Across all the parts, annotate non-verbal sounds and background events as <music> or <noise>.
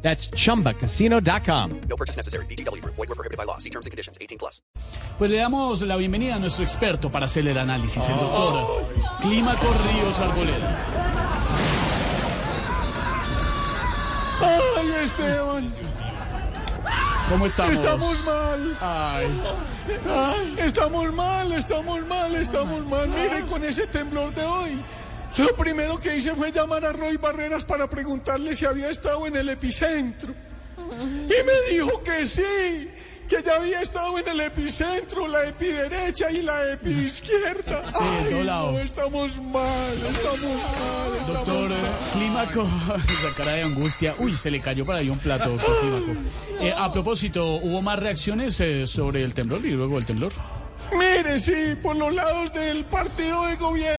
That's chumbacasino.com. No purchase necessary. BGW. Void were prohibited by law. See terms and conditions. 18 plus. Pues le damos la bienvenida a nuestro experto para hacer el análisis, el doctor Clímaco Ríos Arboleda. ¡Ay, Esteban! ¿Cómo estamos? Estamos mal. Ay, Ay, estamos mal, estamos mal, estamos mal. Mire, con ese temblor de hoy. Lo primero que hice fue llamar a Roy Barreras para preguntarle si había estado en el epicentro. Y me dijo que sí, que ya había estado en el epicentro, la epiderecha y la epiizquierda. <laughs> Ay, no, estamos mal, estamos mal. estamos doctor eh, mal. Clímaco, <laughs> esa cara de angustia. Uy, se le cayó por ahí un plato, doctor Clímaco. Eh, a propósito, ¿hubo más reacciones eh, sobre el temblor y luego el temblor? Mire, sí, por los lados del partido de gobierno.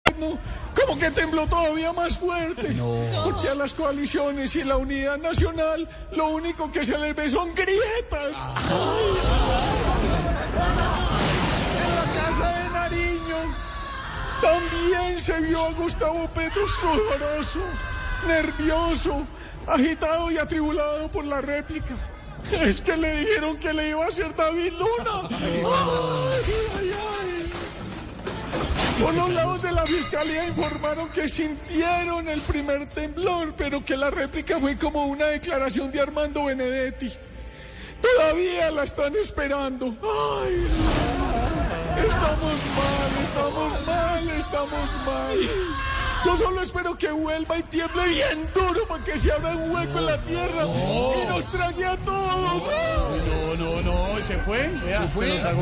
Como que tembló todavía más fuerte. Porque a las coaliciones y la unidad nacional lo único que se les ve son grietas. Ay. En la casa de Nariño también se vio a Gustavo Petro sudoroso, nervioso, agitado y atribulado por la réplica. Es que le dijeron que le iba a hacer David Luna. Ay, ay, ay. Por los lados de la fiscalía informaron que sintieron el primer temblor, pero que la réplica fue como una declaración de Armando Benedetti. Todavía la están esperando. Ay, estamos mal, estamos mal, estamos mal. Yo solo espero que vuelva y tiemble bien duro para que se abra un hueco en la tierra y nos trague a todos. No, no, no, se fue. Vea, se lo tragó